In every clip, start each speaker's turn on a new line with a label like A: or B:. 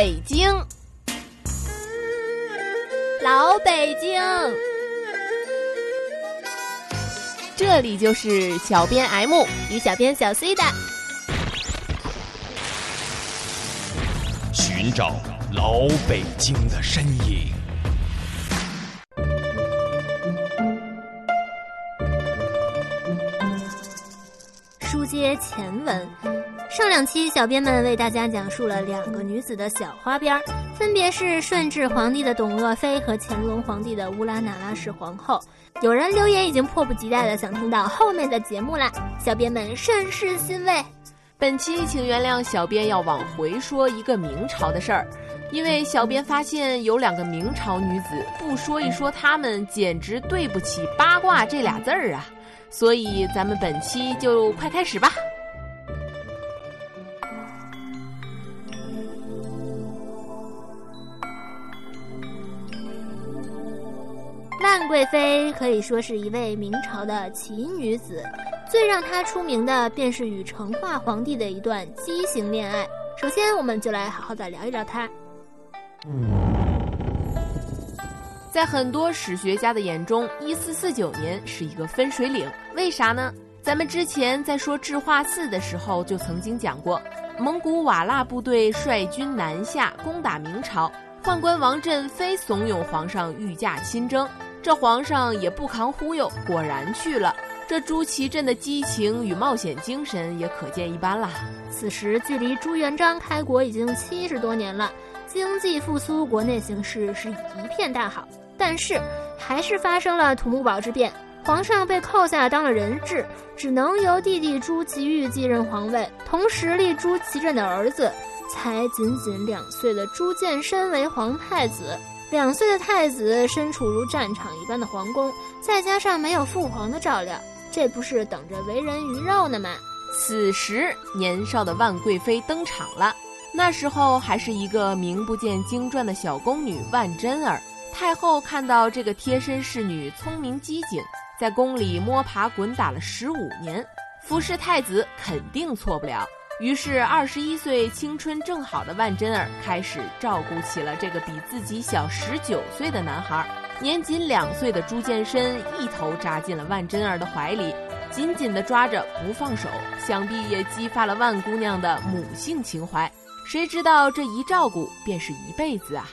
A: 北京，
B: 老北京，
A: 这里就是小编 M
B: 与小编小 C 的。
C: 寻找老北京的身影。
B: 书接前文，上两期小编们为大家讲述了两个女子的小花边儿，分别是顺治皇帝的董鄂妃和乾隆皇帝的乌拉那拉氏皇后。有人留言已经迫不及待的想听到后面的节目啦，小编们甚是欣慰。
A: 本期请原谅小编要往回说一个明朝的事儿，因为小编发现有两个明朝女子，不说一说她们，简直对不起八卦这俩字儿啊。所以咱们本期就快开始吧。
B: 万贵妃可以说是一位明朝的奇女子，最让她出名的便是与成化皇帝的一段畸形恋爱。首先，我们就来好好的聊一聊她。
A: 在很多史学家的眼中，一四四九年是一个分水岭。为啥呢？咱们之前在说智化寺的时候就曾经讲过，蒙古瓦剌部队率军南下攻打明朝，宦官王振非怂恿皇上御驾亲征，这皇上也不扛忽悠，果然去了。这朱祁镇的激情与冒险精神也可见一斑啦。
B: 此时距离朱元璋开国已经七十多年了，经济复苏，国内形势是一片大好。但是，还是发生了土木堡之变，皇上被扣下当了人质，只能由弟弟朱祁钰继任皇位，同时立朱祁镇的儿子才仅仅两岁的朱见深为皇太子。两岁的太子身处如战场一般的皇宫，再加上没有父皇的照料，这不是等着为人鱼肉呢吗？
A: 此时，年少的万贵妃登场了，那时候还是一个名不见经传的小宫女万贞儿。太后看到这个贴身侍女聪明机警，在宫里摸爬滚打了十五年，服侍太子肯定错不了。于是，二十一岁青春正好的万贞儿开始照顾起了这个比自己小十九岁的男孩。年仅两岁的朱见深一头扎进了万贞儿的怀里，紧紧地抓着不放手，想必也激发了万姑娘的母性情怀。谁知道这一照顾便是一辈子啊！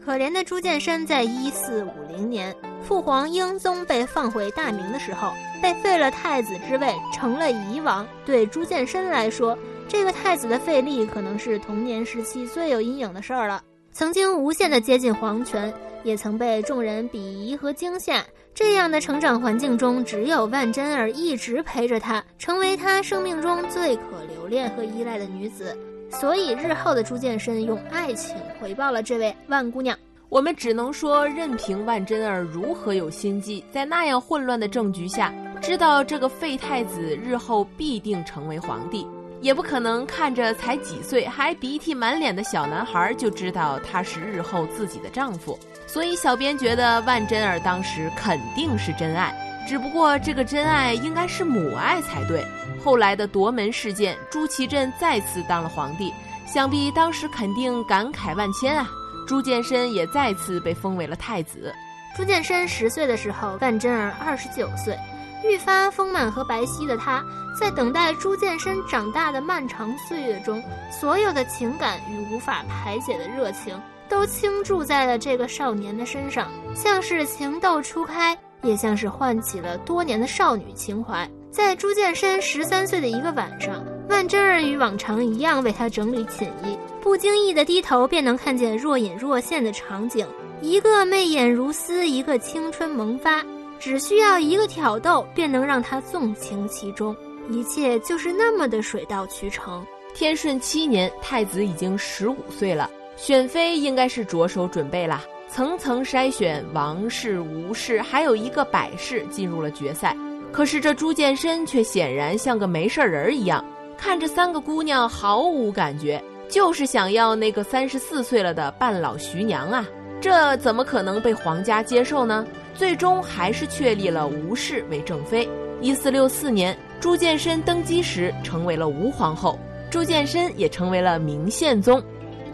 B: 可怜的朱见深在一四五零年，父皇英宗被放回大明的时候，被废了太子之位，成了夷王。对朱见深来说，这个太子的废立可能是童年时期最有阴影的事儿了。曾经无限的接近皇权，也曾被众人鄙夷和惊吓。这样的成长环境中，只有万贞儿一直陪着他，成为他生命中最可留恋和依赖的女子。所以，日后的朱见深用爱情回报了这位万姑娘。
A: 我们只能说，任凭万贞儿如何有心计，在那样混乱的政局下，知道这个废太子日后必定成为皇帝，也不可能看着才几岁还鼻涕满脸的小男孩就知道他是日后自己的丈夫。所以，小编觉得万贞儿当时肯定是真爱，只不过这个真爱应该是母爱才对。后来的夺门事件，朱祁镇再次当了皇帝，想必当时肯定感慨万千啊！朱见深也再次被封为了太子。
B: 朱见深十岁的时候，万贞儿二十九岁，愈发丰满和白皙的她，在等待朱见深长大的漫长岁月中，所有的情感与无法排解的热情，都倾注在了这个少年的身上，像是情窦初开，也像是唤起了多年的少女情怀。在朱见深十三岁的一个晚上，万贞儿与往常一样为他整理寝衣，不经意的低头便能看见若隐若现的场景：一个媚眼如丝，一个青春萌发，只需要一个挑逗，便能让他纵情其中，一切就是那么的水到渠成。
A: 天顺七年，太子已经十五岁了，选妃应该是着手准备了，层层筛选王氏、吴氏，还有一个百氏进入了决赛。可是这朱见深却显然像个没事人一样，看着三个姑娘毫无感觉，就是想要那个三十四岁了的半老徐娘啊！这怎么可能被皇家接受呢？最终还是确立了吴氏为正妃。一四六四年，朱见深登基时成为了吴皇后。朱见深也成为了明宪宗。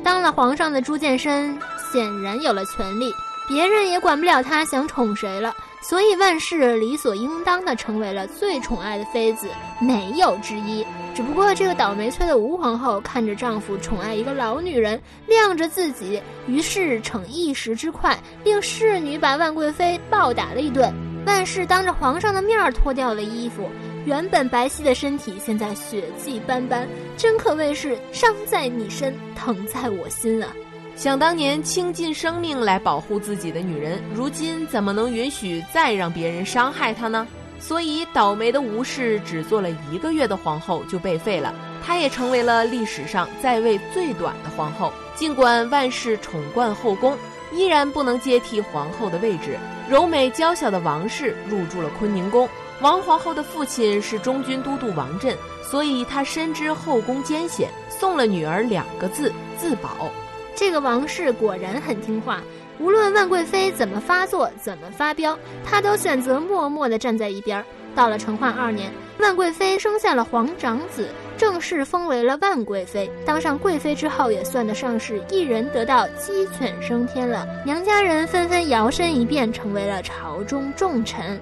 B: 当了皇上的朱见深显然有了权力，别人也管不了他想宠谁了。所以万氏理所应当的成为了最宠爱的妃子，没有之一。只不过这个倒霉催的吴皇后看着丈夫宠爱一个老女人，晾着自己，于是逞一时之快，令侍女把万贵妃暴打了一顿。万氏当着皇上的面脱掉了衣服，原本白皙的身体现在血迹斑斑，真可谓是伤在你身，疼在我心啊！
A: 想当年倾尽生命来保护自己的女人，如今怎么能允许再让别人伤害她呢？所以倒霉的吴氏只做了一个月的皇后就被废了，她也成为了历史上在位最短的皇后。尽管万世宠冠后宫，依然不能接替皇后的位置。柔美娇小的王氏入住了坤宁宫，王皇后的父亲是中军都督王振，所以他深知后宫艰险，送了女儿两个字：自保。
B: 这个王氏果然很听话，无论万贵妃怎么发作、怎么发飙，她都选择默默地站在一边。到了成化二年，万贵妃生下了皇长子，正式封为了万贵妃。当上贵妃之后，也算得上是一人得道鸡犬升天了。娘家人纷纷摇身一变，成为了朝中重臣。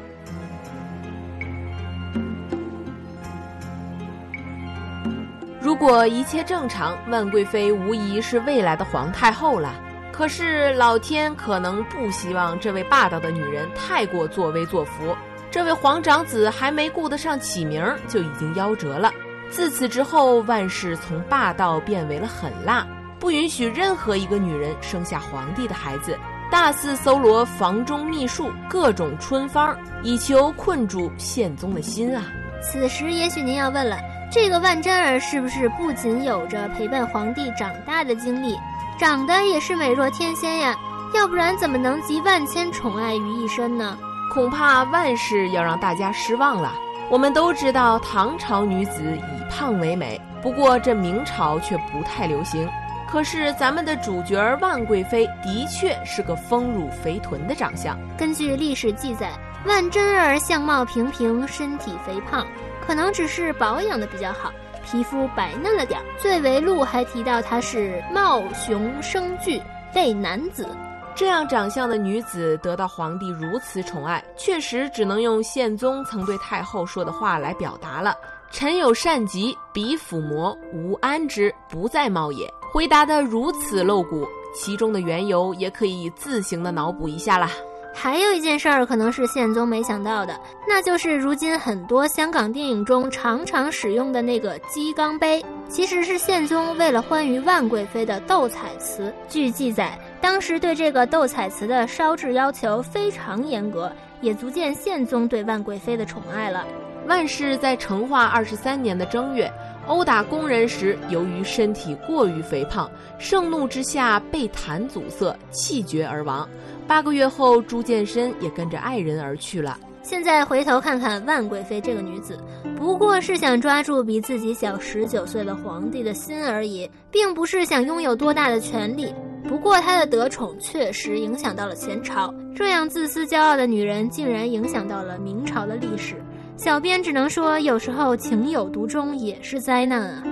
A: 如果一切正常，万贵妃无疑是未来的皇太后了。可是老天可能不希望这位霸道的女人太过作威作福。这位皇长子还没顾得上起名，就已经夭折了。自此之后，万氏从霸道变为了狠辣，不允许任何一个女人生下皇帝的孩子，大肆搜罗房中秘术，各种春方，以求困住宪宗的心啊！
B: 此时，也许您要问了。这个万贞儿是不是不仅有着陪伴皇帝长大的经历，长得也是美若天仙呀？要不然怎么能集万千宠爱于一身呢？
A: 恐怕万事要让大家失望了。我们都知道唐朝女子以胖为美，不过这明朝却不太流行。可是咱们的主角万贵妃的确是个丰乳肥臀的长相。
B: 根据历史记载，万贞儿相貌平平，身体肥胖。可能只是保养的比较好，皮肤白嫩了点儿。最为录还提到她是貌雄声巨，为男子。
A: 这样长相的女子得到皇帝如此宠爱，确实只能用宪宗曾对太后说的话来表达了：“臣有善疾，彼抚摩，无安之，不在貌也。”回答的如此露骨，其中的缘由也可以自行的脑补一下啦。
B: 还有一件事儿，可能是宪宗没想到的，那就是如今很多香港电影中常常使用的那个鸡缸杯，其实是宪宗为了欢愉万贵妃的斗彩瓷。据记载，当时对这个斗彩瓷的烧制要求非常严格，也足见宪宗对万贵妃的宠爱了。
A: 万氏在成化二十三年的正月，殴打工人时，由于身体过于肥胖，盛怒之下被痰阻塞，气绝而亡。八个月后，朱见深也跟着爱人而去了。
B: 现在回头看看万贵妃这个女子，不过是想抓住比自己小十九岁的皇帝的心而已，并不是想拥有多大的权力。不过她的得宠确实影响到了前朝，这样自私骄傲的女人竟然影响到了明朝的历史。小编只能说，有时候情有独钟也是灾难啊。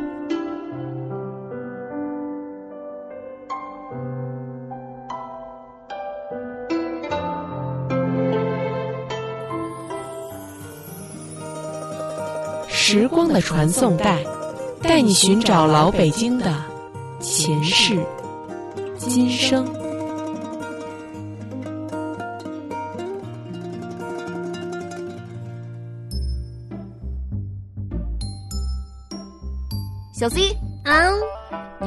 D: 时光的传送带，带你寻找老北京的前世今生。
A: 小 C，
B: 啊，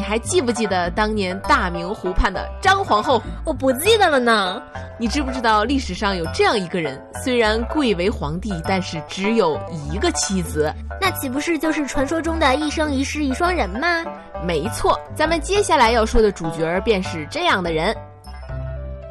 A: 还记不记得当年大明湖畔的张皇后？
B: 我不记得了呢。
A: 你知不知道历史上有这样一个人，虽然贵为皇帝，但是只有一个妻子？
B: 那岂不是就是传说中的一生一世一双人吗？
A: 没错，咱们接下来要说的主角便是这样的人。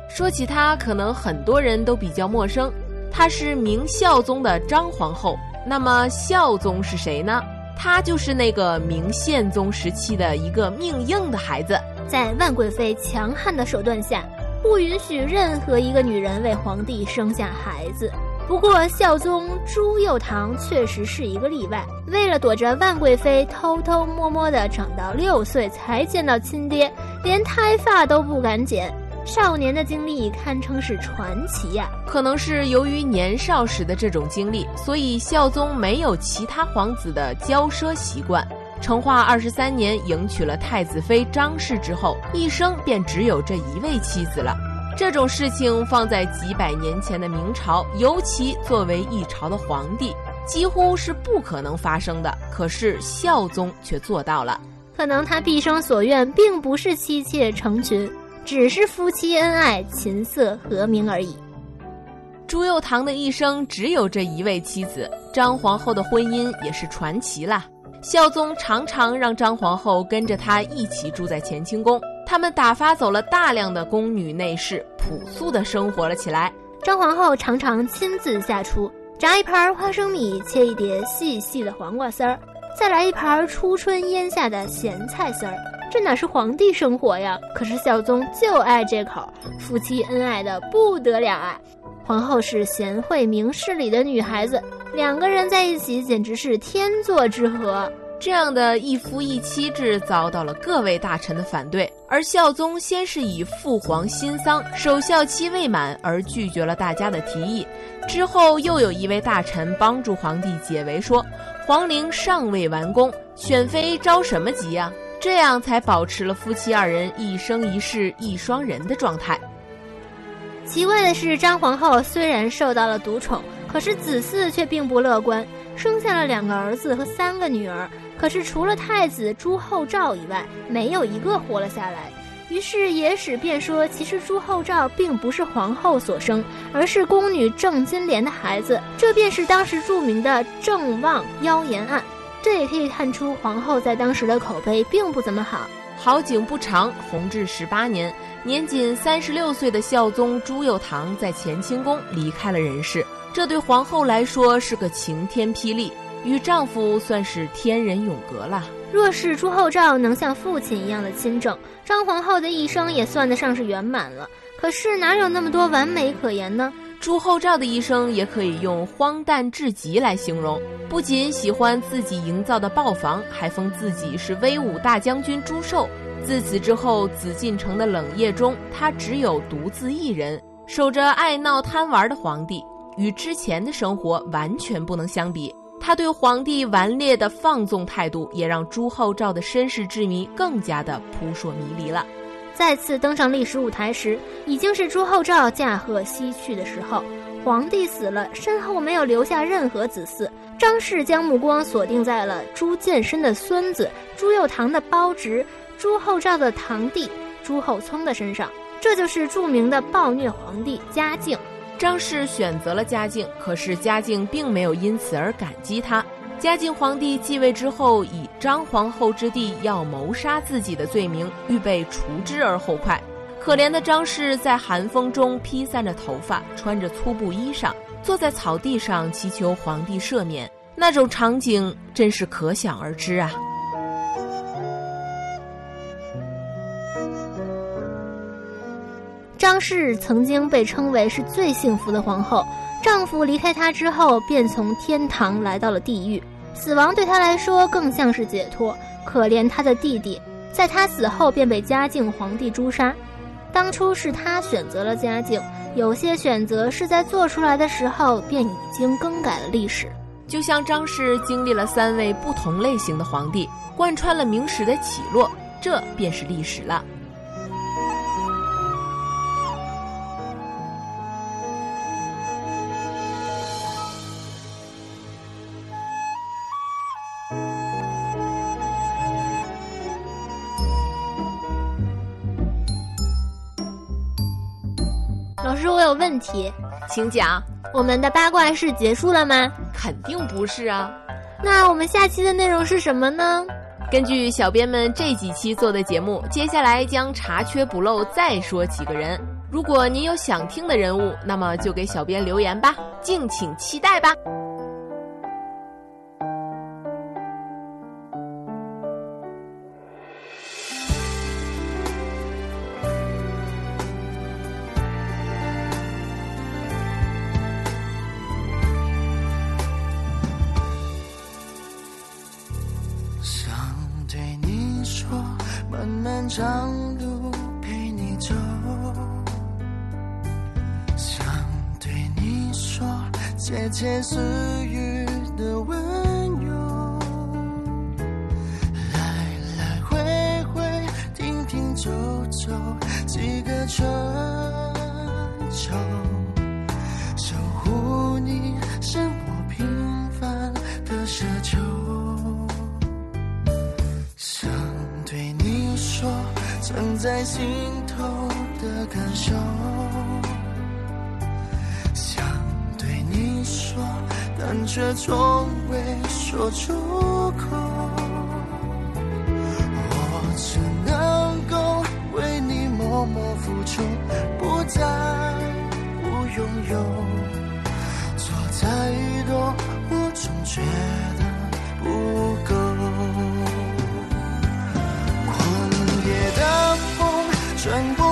A: 说起他，可能很多人都比较陌生，他是明孝宗的张皇后。那么孝宗是谁呢？他就是那个明宪宗时期的一个命硬的孩子，
B: 在万贵妃强悍的手段下。不允许任何一个女人为皇帝生下孩子。不过，孝宗朱佑樘确实是一个例外。为了躲着万贵妃偷偷摸摸的长到六岁才见到亲爹，连胎发都不敢剪。少年的经历堪称是传奇呀！
A: 可能是由于年少时的这种经历，所以孝宗没有其他皇子的骄奢习惯。成化二十三年迎娶了太子妃张氏之后，一生便只有这一位妻子了。这种事情放在几百年前的明朝，尤其作为一朝的皇帝，几乎是不可能发生的。可是孝宗却做到了。
B: 可能他毕生所愿并不是妻妾成群。只是夫妻恩爱、琴瑟和鸣而已。
A: 朱佑樘的一生只有这一位妻子，张皇后的婚姻也是传奇了。孝宗常常让张皇后跟着他一起住在乾清宫，他们打发走了大量的宫女内侍，朴素的生活了起来。
B: 张皇后常常亲自下厨，炸一盘花生米，切一碟细细的黄瓜丝儿，再来一盘初春腌下的咸菜丝儿。这哪是皇帝生活呀？可是孝宗就爱这口，夫妻恩爱的不得了啊！皇后是贤惠明事理的女孩子，两个人在一起简直是天作之合。
A: 这样的一夫一妻制遭到了各位大臣的反对，而孝宗先是以父皇新丧、守孝期未满而拒绝了大家的提议，之后又有一位大臣帮助皇帝解围，说皇陵尚未完工，选妃着什么急呀？这样才保持了夫妻二人一生一世一双人的状态。
B: 奇怪的是，张皇后虽然受到了独宠，可是子嗣却并不乐观，生下了两个儿子和三个女儿，可是除了太子朱厚照以外，没有一个活了下来。于是野史便说，其实朱厚照并不是皇后所生，而是宫女郑金莲的孩子，这便是当时著名的郑旺妖言案。这也可以看出皇后在当时的口碑并不怎么好。
A: 好景不长，弘治十八年，年仅三十六岁的孝宗朱佑樘在乾清宫离开了人世。这对皇后来说是个晴天霹雳，与丈夫算是天人永隔了。
B: 若是朱厚照能像父亲一样的亲政，张皇后的一生也算得上是圆满了。可是哪有那么多完美可言呢？
A: 朱厚照的一生也可以用荒诞至极来形容。不仅喜欢自己营造的豹房，还封自己是威武大将军朱寿。自此之后，紫禁城的冷夜中，他只有独自一人，守着爱闹贪玩的皇帝，与之前的生活完全不能相比。他对皇帝顽劣的放纵态度，也让朱厚照的身世之谜更加的扑朔迷离了。
B: 再次登上历史舞台时，已经是朱厚照驾鹤西去的时候。皇帝死了，身后没有留下任何子嗣。张氏将目光锁定在了朱见深的孙子朱佑樘的胞侄朱厚照的堂弟朱厚熜的身上。这就是著名的暴虐皇帝嘉靖。
A: 张氏选择了嘉靖，可是嘉靖并没有因此而感激他。嘉靖皇帝继位之后，以张皇后之弟要谋杀自己的罪名，预备除之而后快。可怜的张氏在寒风中披散着头发，穿着粗布衣裳，坐在草地上祈求皇帝赦免。那种场景真是可想而知啊！
B: 张氏曾经被称为是最幸福的皇后，丈夫离开她之后，便从天堂来到了地狱。死亡对他来说更像是解脱。可怜他的弟弟，在他死后便被嘉靖皇帝诛杀。当初是他选择了嘉靖，有些选择是在做出来的时候便已经更改了历史。
A: 就像张氏经历了三位不同类型的皇帝，贯穿了明史的起落，这便是历史了。
B: 题，
A: 请讲。
B: 我们的八卦是结束了吗？
A: 肯定不是啊。
B: 那我们下期的内容是什么呢？
A: 根据小编们这几期做的节目，接下来将查缺补漏，再说几个人。如果您有想听的人物，那么就给小编留言吧，敬请期待吧。
E: 说，漫漫长路陪你走。想对你说，窃窃私语的温柔。来来回回，停停走走，几个春秋。说藏在心头的感受想对你说但却从未说出口。我只能够为你默默付出不再不拥有做再多我总觉转过。